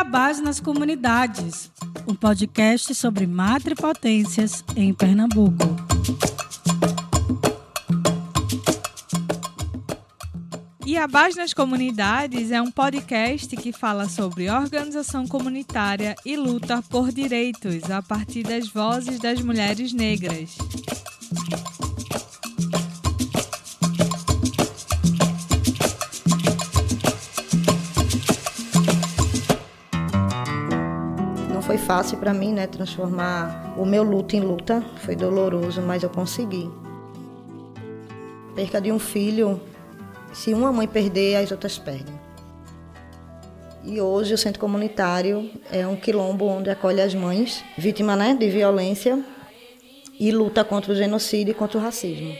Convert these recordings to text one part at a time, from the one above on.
Iabás nas Comunidades, um podcast sobre matripotências em Pernambuco. Iabás nas Comunidades é um podcast que fala sobre organização comunitária e luta por direitos a partir das vozes das mulheres negras. Fácil para mim, né, transformar o meu luto em luta. Foi doloroso, mas eu consegui. Perca de um filho se uma mãe perder, as outras perdem. E hoje o centro comunitário é um quilombo onde acolhe as mães vítimas né, de violência e luta contra o genocídio e contra o racismo.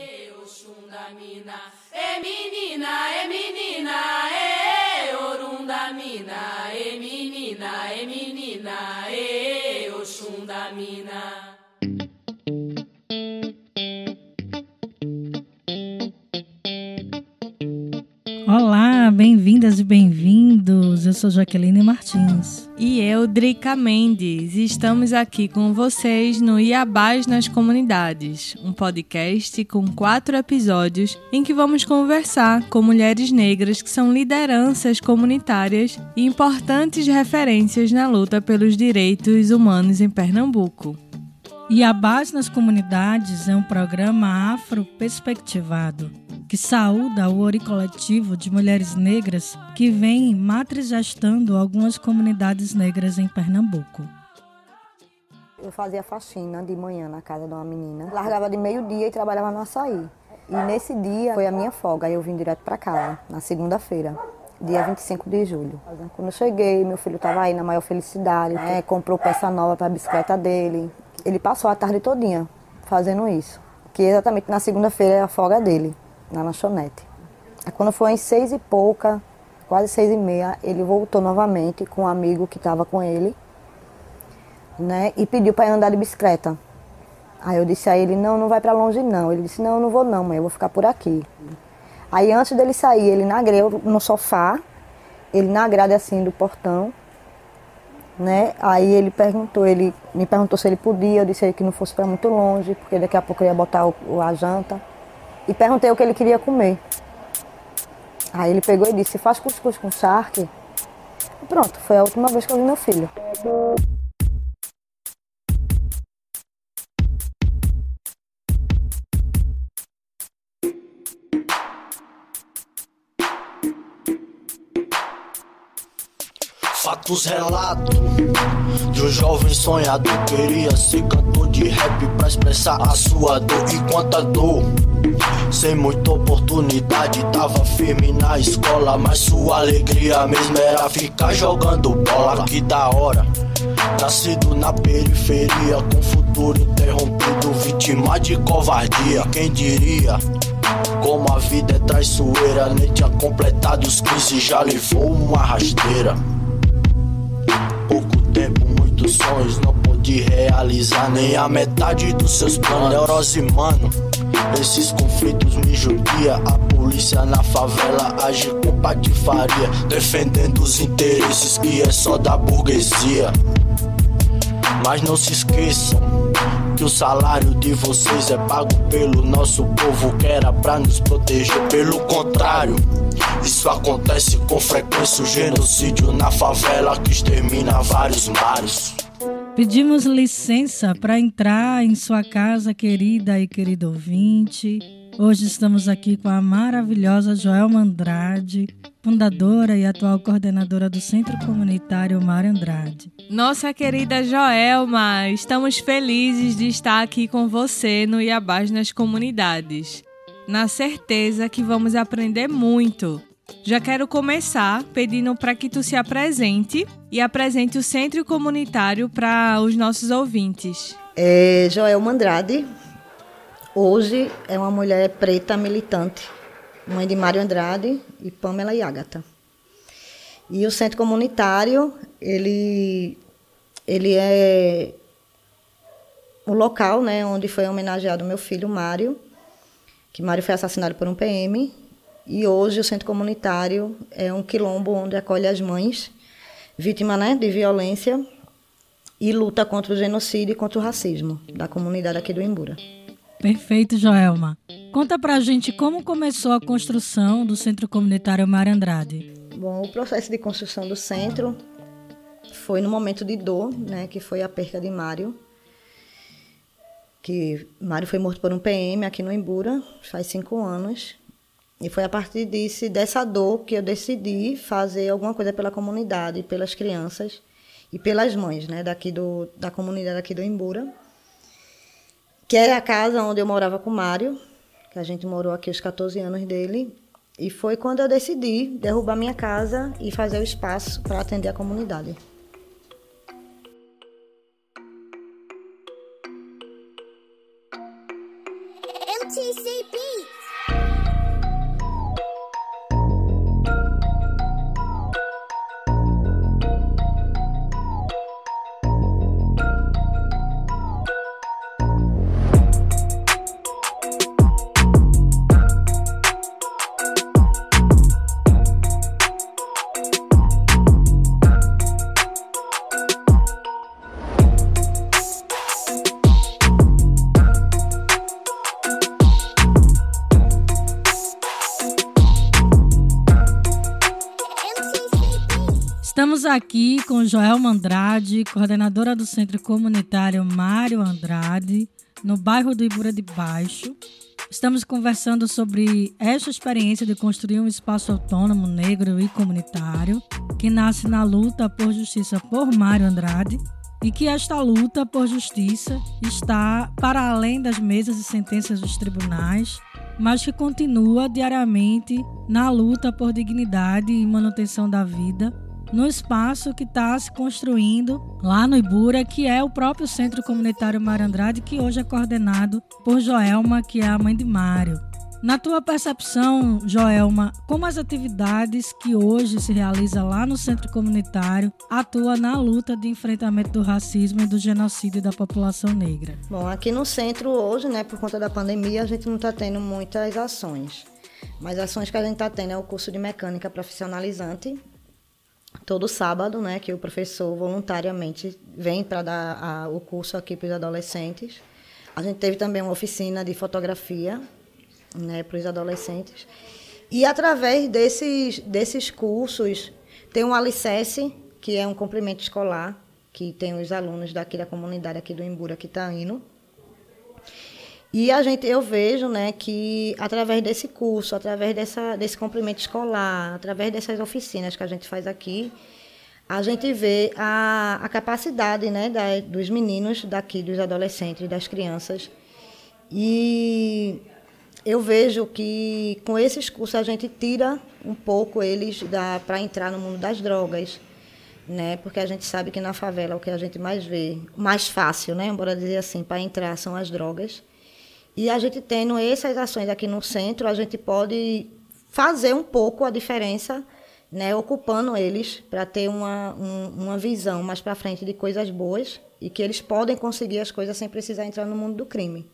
Bem-vindas e bem-vindos. Eu sou Jaqueline Martins. E eu, Drica Mendes. Estamos aqui com vocês no Iabás nas Comunidades, um podcast com quatro episódios em que vamos conversar com mulheres negras que são lideranças comunitárias e importantes referências na luta pelos direitos humanos em Pernambuco. Iabás nas Comunidades é um programa afro-perspectivado que saúda o Ori Coletivo de Mulheres Negras que vem matrigestando algumas comunidades negras em Pernambuco. Eu fazia faxina de manhã na casa de uma menina, largava de meio-dia e trabalhava no açaí. E nesse dia foi a minha folga, eu vim direto para casa, na segunda-feira, dia 25 de julho. Quando eu cheguei, meu filho estava aí na maior felicidade, né? comprou peça nova para a bicicleta dele. Ele passou a tarde todinha fazendo isso, que exatamente na segunda-feira é a folga dele na lanchonete. Aí quando foi em seis e pouca, quase seis e meia, ele voltou novamente com um amigo que estava com ele, né? E pediu para andar de bicicleta. Aí eu disse a ele, não, não vai para longe não. Ele disse, não, não vou não, mãe, eu vou ficar por aqui. Aí antes dele sair, ele na grade, no sofá, ele na grade assim do portão, né? Aí ele perguntou, ele me perguntou se ele podia, eu disse a ele que não fosse para muito longe, porque daqui a pouco eu ia botar o, a janta e perguntei o que ele queria comer. Aí ele pegou e disse, faz cuscuz com charque. E pronto, foi a última vez que eu vi meu filho. Relatos de um jovem sonhador Queria ser cantor de rap pra expressar a sua dor E quanta dor sem muita oportunidade, tava firme na escola. Mas sua alegria mesmo era ficar jogando bola. Que da hora, nascido na periferia, com futuro interrompido, vítima de covardia. Quem diria? Como a vida é traiçoeira, nem tinha completado os 15, já levou uma rasteira. Muitos sonhos, não pude realizar nem a metade dos seus planos. Neurose, mano. Esses conflitos me judia. A polícia na favela age com patifaria, defendendo os interesses que é só da burguesia. Mas não se esqueçam que o salário de vocês é pago pelo nosso povo que era pra nos proteger. Pelo contrário, isso acontece com frequência. O genocídio na favela que extermina vários mares. Pedimos licença para entrar em sua casa, querida e querido ouvinte. Hoje estamos aqui com a maravilhosa Joelma Andrade, fundadora e atual coordenadora do Centro Comunitário Mário Andrade. Nossa querida Joelma, estamos felizes de estar aqui com você no Iabás nas Comunidades. Na certeza que vamos aprender muito já quero começar pedindo para que tu se apresente e apresente o Centro Comunitário para os nossos ouvintes. É Joel Mandrade. Hoje é uma mulher preta militante, mãe de Mário Andrade e Pamela Yagata. E o Centro Comunitário, ele, ele é o local né, onde foi homenageado meu filho Mário, que Mário foi assassinado por um PM e hoje o centro comunitário é um quilombo onde acolhe as mães vítima né, de violência e luta contra o genocídio e contra o racismo da comunidade aqui do Imbura. Perfeito, Joelma. Conta pra gente como começou a construção do Centro Comunitário Mário Andrade. Bom, o processo de construção do centro foi no momento de dor, né, que foi a perca de Mário, que Mário foi morto por um PM aqui no Imbura, faz cinco anos, e foi a partir disso, dessa dor que eu decidi fazer alguma coisa pela comunidade, pelas crianças e pelas mães, né, daqui do, da comunidade aqui do Imbura que era a casa onde eu morava com o Mário, que a gente morou aqui os 14 anos dele. E foi quando eu decidi derrubar minha casa e fazer o espaço para atender a comunidade. Estamos aqui com Joelma Andrade, coordenadora do Centro Comunitário Mário Andrade, no bairro do Ibura de Baixo. Estamos conversando sobre esta experiência de construir um espaço autônomo, negro e comunitário, que nasce na luta por justiça por Mário Andrade e que esta luta por justiça está para além das mesas e sentenças dos tribunais, mas que continua diariamente na luta por dignidade e manutenção da vida no espaço que está se construindo lá no Ibura, que é o próprio Centro Comunitário Mário Andrade, que hoje é coordenado por Joelma, que é a mãe de Mário. Na tua percepção, Joelma, como as atividades que hoje se realizam lá no centro comunitário atuam na luta de enfrentamento do racismo e do genocídio da população negra? Bom, aqui no centro hoje, né, por conta da pandemia, a gente não está tendo muitas ações. Mas ações que a gente está tendo é o curso de mecânica profissionalizante, todo sábado, né, que o professor voluntariamente vem para dar a, o curso aqui para os adolescentes. A gente teve também uma oficina de fotografia, né, para os adolescentes. E através desses desses cursos tem um alicerce, que é um complemento escolar, que tem os alunos daqui da comunidade aqui do Imbura que está indo. E a gente, eu vejo, né, que através desse curso, através dessa, desse complemento escolar, através dessas oficinas que a gente faz aqui, a gente vê a, a capacidade, né, da, dos meninos daqui, dos adolescentes, das crianças. E eu vejo que com esses cursos a gente tira um pouco eles para entrar no mundo das drogas, né? Porque a gente sabe que na favela o que a gente mais vê, mais fácil, né? Embora dizer assim, para entrar são as drogas. E a gente tendo essas ações aqui no centro, a gente pode fazer um pouco a diferença, né, ocupando eles para ter uma, um, uma visão mais para frente de coisas boas e que eles podem conseguir as coisas sem precisar entrar no mundo do crime,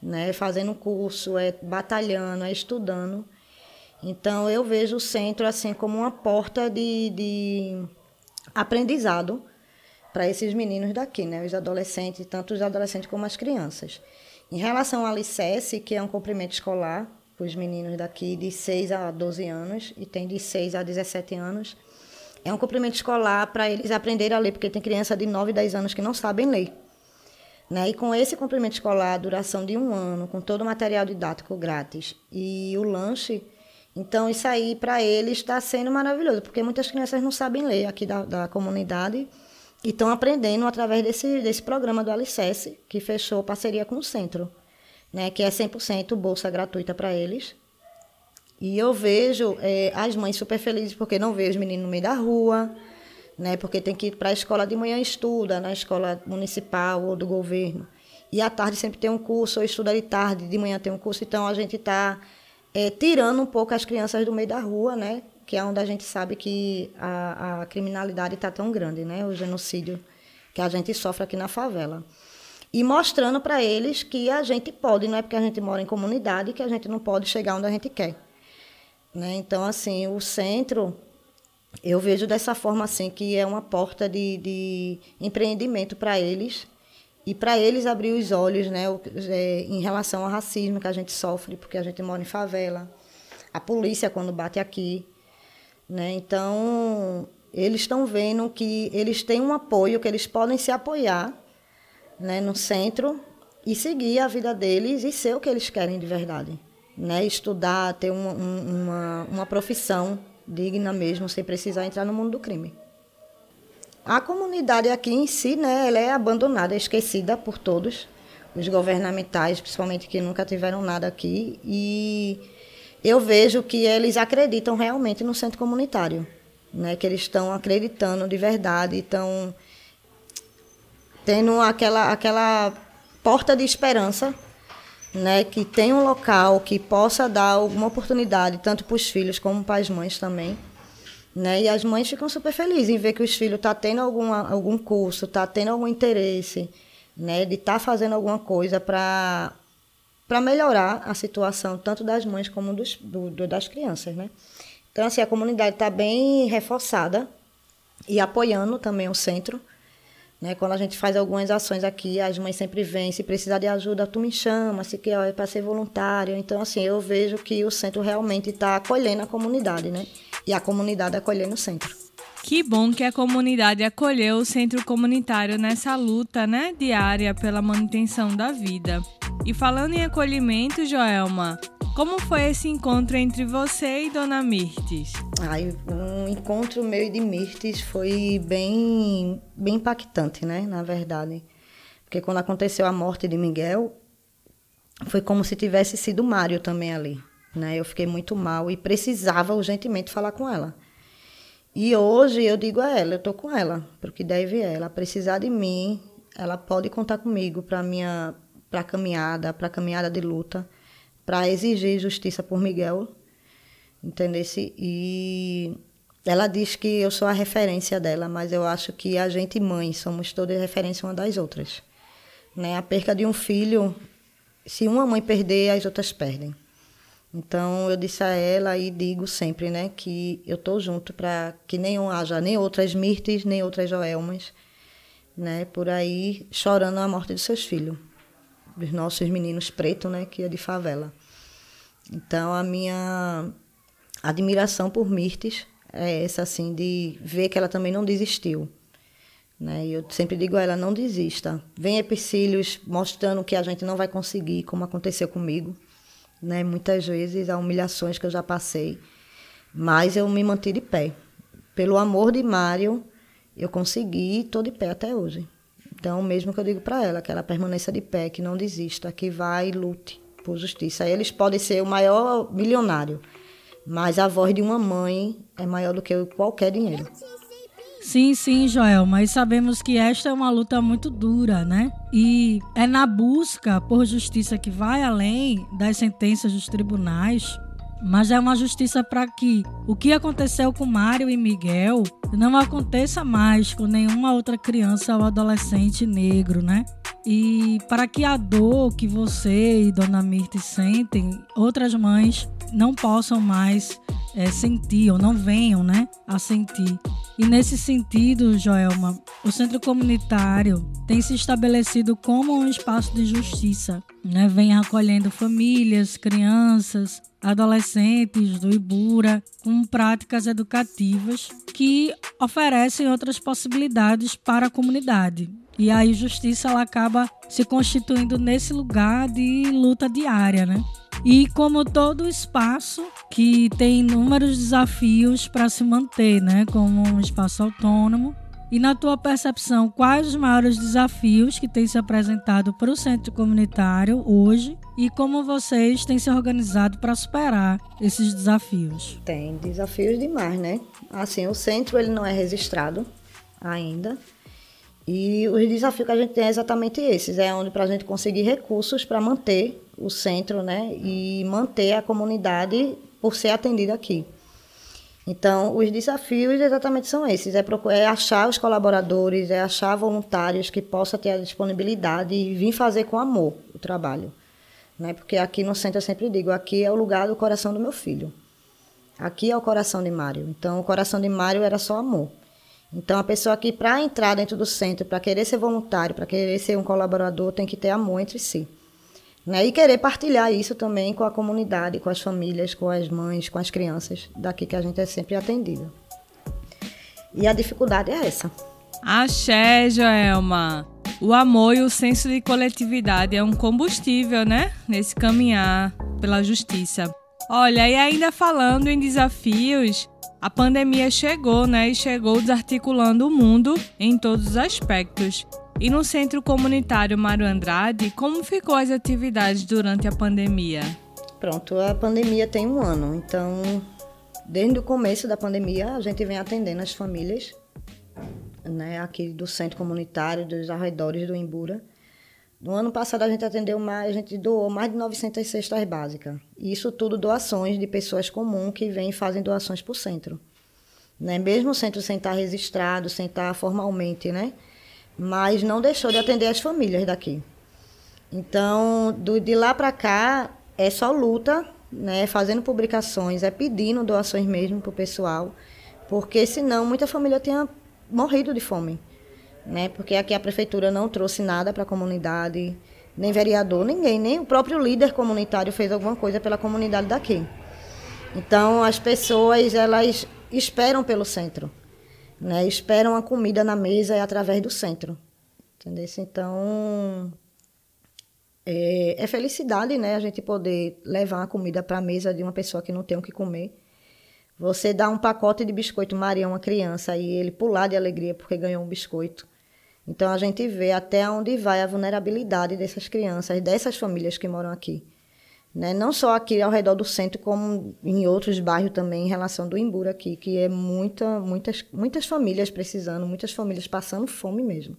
né, fazendo curso, é batalhando, é estudando. Então eu vejo o centro assim como uma porta de, de aprendizado para esses meninos daqui, né, os adolescentes, tanto os adolescentes como as crianças. Em relação ao alicerce, que é um cumprimento escolar para os meninos daqui de 6 a 12 anos e tem de 6 a 17 anos, é um cumprimento escolar para eles aprenderem a ler, porque tem criança de 9 e 10 anos que não sabem ler. Né? E com esse cumprimento escolar, duração de um ano, com todo o material didático grátis e o lanche, então isso aí para eles está sendo maravilhoso, porque muitas crianças não sabem ler aqui da, da comunidade e estão aprendendo através desse, desse programa do Alicerce, que fechou parceria com o centro, né, que é 100% bolsa gratuita para eles. E eu vejo é, as mães super felizes porque não vê os meninos no meio da rua, né, porque tem que ir para a escola de manhã estuda, na escola municipal ou do governo. E à tarde sempre tem um curso, ou estuda de tarde, de manhã tem um curso. Então a gente está é, tirando um pouco as crianças do meio da rua, né, que é onde a gente sabe que a, a criminalidade está tão grande, né? O genocídio que a gente sofre aqui na favela. E mostrando para eles que a gente pode, não é porque a gente mora em comunidade que a gente não pode chegar onde a gente quer. Né? Então, assim, o centro eu vejo dessa forma assim que é uma porta de, de empreendimento para eles e para eles abrir os olhos, né, é, em relação ao racismo que a gente sofre, porque a gente mora em favela, a polícia quando bate aqui, né? Então eles estão vendo que eles têm um apoio, que eles podem se apoiar, né, no centro e seguir a vida deles e ser o que eles querem de verdade, né? Estudar, ter um, um, uma, uma profissão digna mesmo, sem precisar entrar no mundo do crime. A comunidade aqui em si, né, ela é abandonada, é esquecida por todos, os governamentais, principalmente que nunca tiveram nada aqui, e eu vejo que eles acreditam realmente no centro comunitário, né, que eles estão acreditando de verdade, estão tendo aquela aquela porta de esperança, né, que tem um local que possa dar alguma oportunidade tanto para os filhos como para as mães também né? E as mães ficam super felizes em ver que os filhos tá tendo alguma, algum curso, está tendo algum interesse, né? De estar tá fazendo alguma coisa para para melhorar a situação tanto das mães como dos, do, do, das crianças, né? Então, assim, a comunidade está bem reforçada e apoiando também o centro. Né? Quando a gente faz algumas ações aqui, as mães sempre vêm, se precisar de ajuda, tu me chama, se quer é para ser voluntário. Então, assim, eu vejo que o centro realmente está acolhendo a comunidade, né? e a comunidade acolhendo o centro. Que bom que a comunidade acolheu o centro comunitário nessa luta né, diária pela manutenção da vida. E falando em acolhimento, Joelma, como foi esse encontro entre você e Dona Mirtes? Ai, um encontro meu e de Mirtes foi bem, bem impactante, né? Na verdade. Porque quando aconteceu a morte de Miguel, foi como se tivesse sido Mário também ali. Né? Eu fiquei muito mal e precisava urgentemente falar com ela. E hoje eu digo a ela, eu estou com ela, porque deve ela precisar de mim, ela pode contar comigo para minha para caminhada, para caminhada de luta, para exigir justiça por Miguel, entendesse? E ela diz que eu sou a referência dela, mas eu acho que a gente mãe somos todas referência uma das outras, né? A perca de um filho, se uma mãe perder, as outras perdem. Então eu disse a ela e digo sempre, né, que eu tô junto para que nem haja nem outras Mirtes, nem outras Joelmas, né, por aí chorando a morte de seus filhos, dos nossos meninos pretos, né, que é de favela. Então a minha admiração por Mirtes é essa assim de ver que ela também não desistiu. Né? Eu sempre digo a ela, não desista. Vem empecilhos mostrando que a gente não vai conseguir, como aconteceu comigo né? Muitas vezes há humilhações que eu já passei, mas eu me mantive de pé. Pelo amor de Mário, eu consegui estou de pé até hoje. Então, mesmo que eu digo para ela que ela permaneça de pé, que não desista, que vai e lute por justiça. Eles podem ser o maior milionário, mas a voz de uma mãe é maior do que qualquer dinheiro. Sim, sim, Joel, mas sabemos que esta é uma luta muito dura, né? E é na busca por justiça que vai além das sentenças dos tribunais, mas é uma justiça para que o que aconteceu com Mário e Miguel não aconteça mais com nenhuma outra criança ou adolescente negro, né? E para que a dor que você e Dona Mirte sentem, outras mães não possam mais é, sentir ou não venham né, a sentir. E nesse sentido, Joelma, o centro comunitário tem se estabelecido como um espaço de justiça, né? Vem acolhendo famílias, crianças, adolescentes do Ibura com práticas educativas que oferecem outras possibilidades para a comunidade. E aí a justiça ela acaba se constituindo nesse lugar de luta diária, né? E como todo espaço que tem inúmeros desafios para se manter, né, como um espaço autônomo. E na tua percepção, quais os maiores desafios que têm se apresentado para o centro comunitário hoje e como vocês têm se organizado para superar esses desafios? Tem desafios demais, né? Assim, o centro ele não é registrado ainda. E os desafios que a gente tem é exatamente esses, é onde para a gente conseguir recursos para manter o centro, né, e manter a comunidade por ser atendida aqui. Então, os desafios exatamente são esses: é, procurar, é achar os colaboradores, é achar voluntários que possam ter a disponibilidade e vir fazer com amor o trabalho. Né? Porque aqui no centro eu sempre digo: aqui é o lugar do coração do meu filho. Aqui é o coração de Mário. Então, o coração de Mário era só amor. Então, a pessoa que, para entrar dentro do centro, para querer ser voluntário, para querer ser um colaborador, tem que ter amor entre si. Né? E querer partilhar isso também com a comunidade, com as famílias, com as mães, com as crianças daqui que a gente é sempre atendido. E a dificuldade é essa. Axé, Joelma. O amor e o senso de coletividade é um combustível, né? Nesse caminhar pela justiça. Olha, e ainda falando em desafios, a pandemia chegou, né? E chegou desarticulando o mundo em todos os aspectos. E no Centro Comunitário Mário Andrade, como ficou as atividades durante a pandemia? Pronto, a pandemia tem um ano, então desde o começo da pandemia a gente vem atendendo as famílias, né, aqui do Centro Comunitário, dos arredores do Imbura. No ano passado a gente atendeu mais, a gente doou mais de 900 cestas básicas. E isso tudo doações de pessoas comuns que vêm e fazem doações para o centro. Né? Mesmo o centro sem estar registrado, sem estar formalmente, né? mas não deixou de atender as famílias daqui. Então, do, de lá para cá, é só luta, né, fazendo publicações, é pedindo doações mesmo para o pessoal, porque senão muita família tinha morrido de fome. Né, porque aqui a prefeitura não trouxe nada para a comunidade, nem vereador, ninguém, nem o próprio líder comunitário fez alguma coisa pela comunidade daqui. Então, as pessoas, elas esperam pelo centro né? Esperam a comida na mesa é através do centro. Entendeu? Então, é, é, felicidade, né? A gente poder levar a comida para a mesa de uma pessoa que não tem o que comer. Você dá um pacote de biscoito Maria a uma criança e ele pular de alegria porque ganhou um biscoito. Então a gente vê até onde vai a vulnerabilidade dessas crianças, dessas famílias que moram aqui. Né? Não só aqui ao redor do centro, como em outros bairros também, em relação do Imbura aqui, que é muita, muitas, muitas famílias precisando, muitas famílias passando fome mesmo.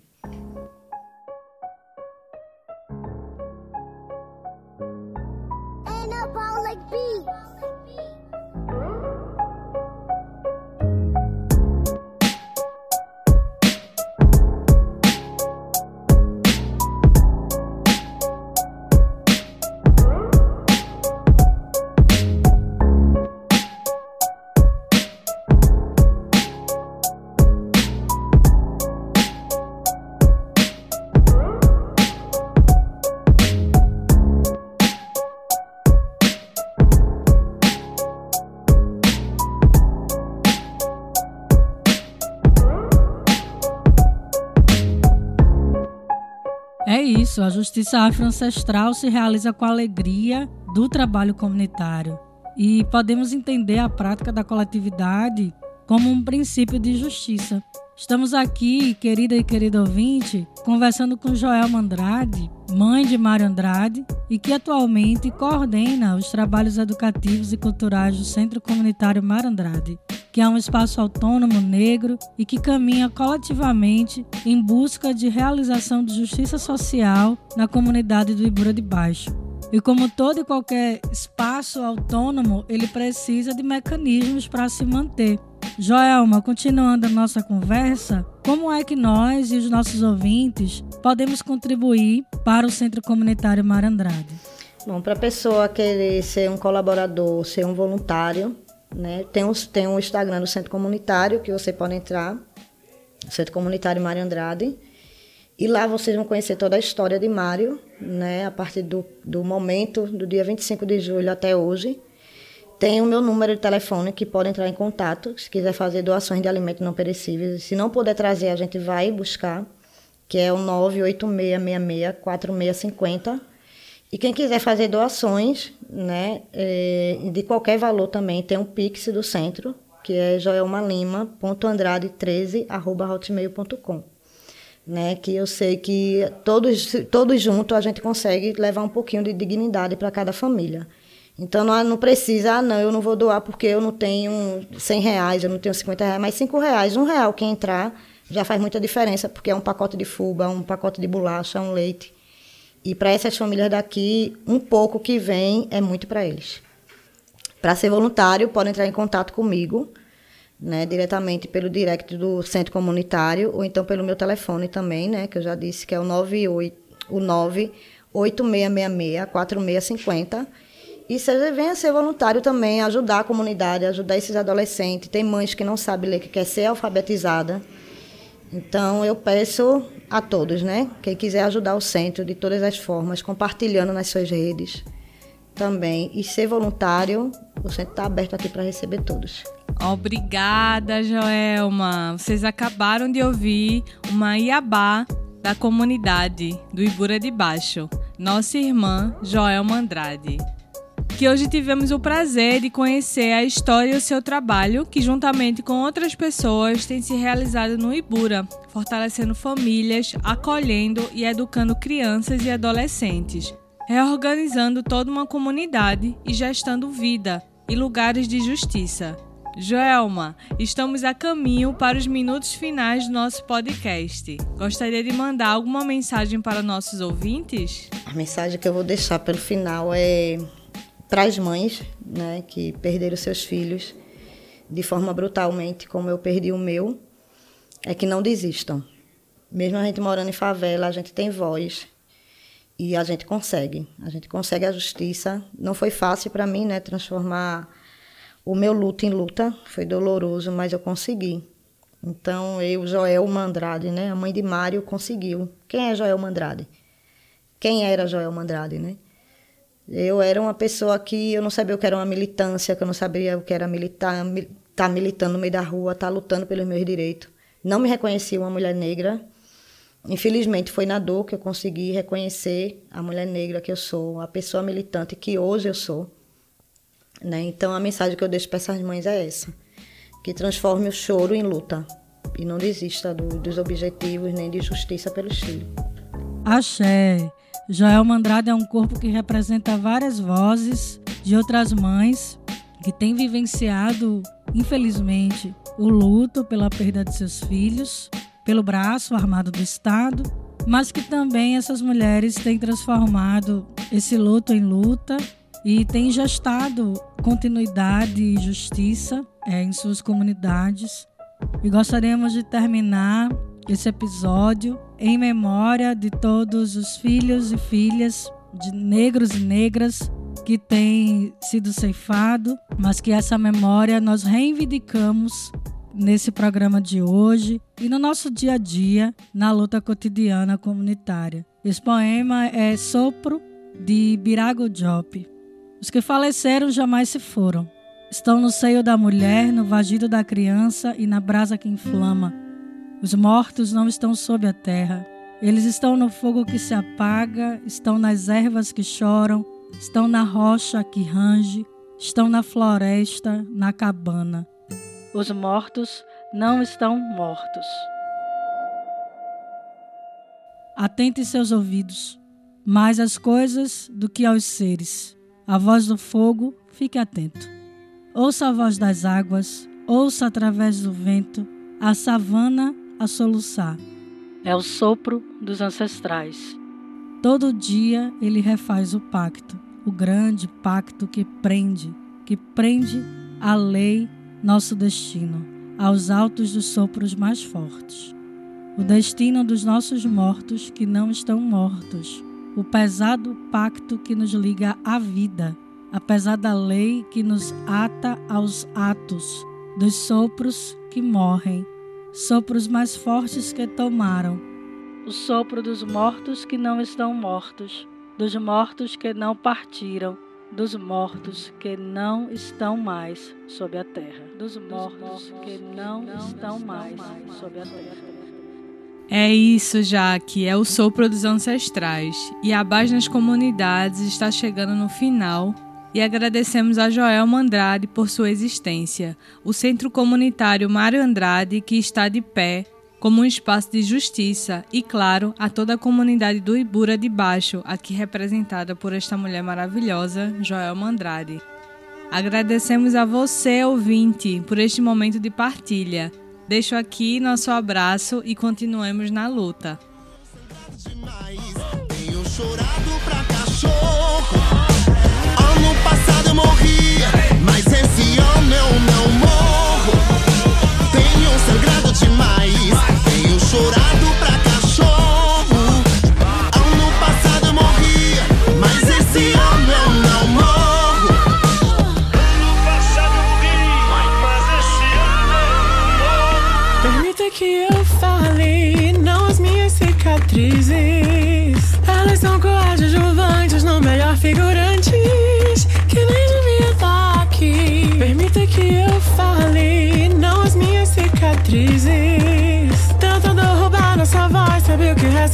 A justiça afro-ancestral se realiza com a alegria do trabalho comunitário. E podemos entender a prática da coletividade como um princípio de justiça. Estamos aqui, querida e querido ouvinte, conversando com Joel Andrade, mãe de Mário Andrade, e que atualmente coordena os trabalhos educativos e culturais do Centro Comunitário Mário Andrade que é um espaço autônomo negro e que caminha coletivamente em busca de realização de justiça social na comunidade do Ibura de Baixo. E como todo e qualquer espaço autônomo, ele precisa de mecanismos para se manter. Joelma, continuando a nossa conversa, como é que nós e os nossos ouvintes podemos contribuir para o Centro Comunitário Mar Andrade? Bom, para a pessoa querer ser um colaborador, ser um voluntário, né? Tem, um, tem um Instagram do Centro Comunitário que você pode entrar, Centro Comunitário Mário Andrade. E lá vocês vão conhecer toda a história de Mário, né? a partir do, do momento, do dia 25 de julho até hoje. Tem o meu número de telefone que pode entrar em contato, se quiser fazer doações de alimentos não perecíveis. Se não puder trazer, a gente vai buscar, que é o 98666 4650 e quem quiser fazer doações, né, é, de qualquer valor também, tem um Pix do centro, que é joelmalima.andrade13@hotmail.com. Né, que eu sei que todos todos juntos a gente consegue levar um pouquinho de dignidade para cada família. Então não, não precisa, ah, não, eu não vou doar porque eu não tenho 100 reais, eu não tenho 50 reais, mas 5 reais, um real que entrar já faz muita diferença, porque é um pacote de fuba, um pacote de bolacha, um leite. E para essas famílias daqui, um pouco que vem é muito para eles. Para ser voluntário, pode entrar em contato comigo, né, diretamente pelo direct do centro comunitário ou então pelo meu telefone também, né, que eu já disse que é o 98 o 98666 4650. E seja, venha ser voluntário também, ajudar a comunidade, ajudar esses adolescentes. Tem mães que não sabem ler, que quer ser alfabetizada. Então, eu peço a todos, né? Quem quiser ajudar o centro de todas as formas, compartilhando nas suas redes também. E ser voluntário, o centro está aberto aqui para receber todos. Obrigada, Joelma. Vocês acabaram de ouvir uma Iabá da comunidade do Ibura de Baixo, nossa irmã Joelma Andrade que hoje tivemos o prazer de conhecer a história e o seu trabalho, que juntamente com outras pessoas tem se realizado no Ibura, fortalecendo famílias, acolhendo e educando crianças e adolescentes, reorganizando toda uma comunidade e gestando vida e lugares de justiça. Joelma, estamos a caminho para os minutos finais do nosso podcast. Gostaria de mandar alguma mensagem para nossos ouvintes? A mensagem que eu vou deixar pelo final é as mães né, que perderam seus filhos de forma brutalmente, como eu perdi o meu, é que não desistam. Mesmo a gente morando em favela, a gente tem voz e a gente consegue. A gente consegue a justiça. Não foi fácil para mim, né, transformar o meu luto em luta. Foi doloroso, mas eu consegui. Então, eu, Joel Mandrade, né, a mãe de Mário, conseguiu. Quem é Joel Mandrade? Quem era Joel Mandrade, né? Eu era uma pessoa que eu não sabia o que era uma militância, que eu não sabia o que era militar, estar tá militando no meio da rua, estar tá lutando pelos meus direitos. Não me reconhecia uma mulher negra. Infelizmente, foi na dor que eu consegui reconhecer a mulher negra que eu sou, a pessoa militante que hoje eu sou. Né? Então, a mensagem que eu deixo para essas mães é essa: que transforme o choro em luta e não desista do, dos objetivos nem de justiça pelos filhos. Axé. Joel Mandrade é um corpo que representa várias vozes de outras mães que têm vivenciado, infelizmente, o luto pela perda de seus filhos, pelo braço armado do Estado, mas que também essas mulheres têm transformado esse luto em luta e têm gestado continuidade e justiça é, em suas comunidades. E gostaríamos de terminar esse episódio em memória de todos os filhos e filhas de negros e negras que têm sido ceifado, mas que essa memória nós reivindicamos nesse programa de hoje e no nosso dia a dia na luta cotidiana comunitária. Esse poema é Sopro de Birago Diop. Os que faleceram jamais se foram. Estão no seio da mulher, no vagido da criança e na brasa que inflama os mortos não estão sob a terra. Eles estão no fogo que se apaga, estão nas ervas que choram, estão na rocha que range, estão na floresta, na cabana. Os mortos não estão mortos. Atente seus ouvidos, mais às coisas do que aos seres. A voz do fogo, fique atento. Ouça a voz das águas, ouça através do vento a savana a soluçar. É o sopro dos ancestrais. Todo dia ele refaz o pacto, o grande pacto que prende, que prende a lei nosso destino, aos altos dos sopros mais fortes. O destino dos nossos mortos que não estão mortos, o pesado pacto que nos liga à vida, a pesada lei que nos ata aos atos, dos sopros que morrem sopros mais fortes que tomaram, o sopro dos mortos que não estão mortos, dos mortos que não partiram, dos mortos que não estão mais sob a terra, dos mortos que não estão mais sob a terra. É isso, Jaque, é o sopro dos ancestrais. E a base nas comunidades está chegando no final e agradecemos a Joel Andrade por sua existência, o Centro Comunitário Mário Andrade, que está de pé como um espaço de justiça, e claro, a toda a comunidade do Ibura de Baixo, aqui representada por esta mulher maravilhosa, Joel Andrade. Agradecemos a você, ouvinte, por este momento de partilha. Deixo aqui nosso abraço e continuemos na luta. Tenho chorado pra cachorro ano passado eu morria, mas esse ano eu não morro. Tenho sangrado demais, tenho chorado pra cachorro. Ano passado eu morria, mas esse ano eu não morro. Ano passado eu morri, mas esse ano eu não morro. Permita que eu fale, não as minhas cicatrizes.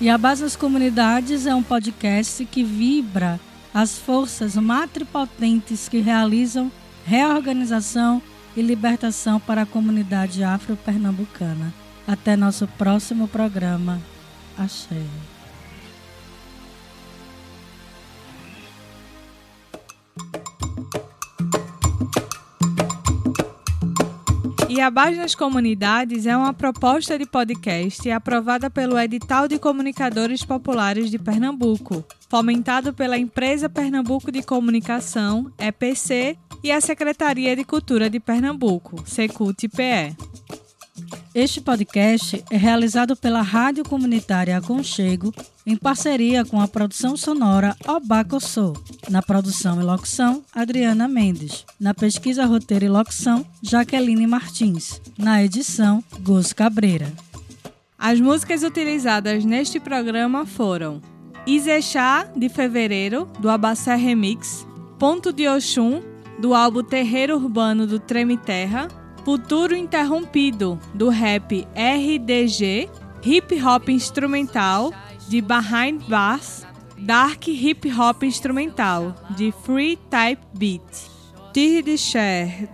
E a Base das Comunidades é um podcast que vibra as forças matripotentes que realizam reorganização e libertação para a comunidade afro-pernambucana. Até nosso próximo programa. Axé. E a Base nas Comunidades é uma proposta de podcast aprovada pelo Edital de Comunicadores Populares de Pernambuco, fomentado pela Empresa Pernambuco de Comunicação, EPC, e a Secretaria de Cultura de Pernambuco, Secult-PE. Este podcast é realizado pela Rádio Comunitária Aconchego em parceria com a produção sonora Obacossô. Na produção e locução, Adriana Mendes. Na pesquisa, roteiro e locução, Jaqueline Martins. Na edição, Gus Cabreira. As músicas utilizadas neste programa foram Izexá, de Fevereiro, do Abacé Remix, Ponto de Oxum, do álbum Terreiro Urbano do Treme Terra, Futuro Interrompido, do rap RDG, Hip Hop Instrumental, de Behind Bars, Dark Hip Hop Instrumental, de Free Type Beat, Tir de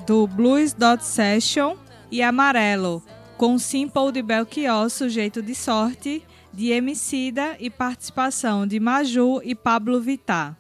do Blues Dot Session e Amarelo, com Simple de Belchior, Sujeito de Sorte, de Emicida e participação de Maju e Pablo Vittar.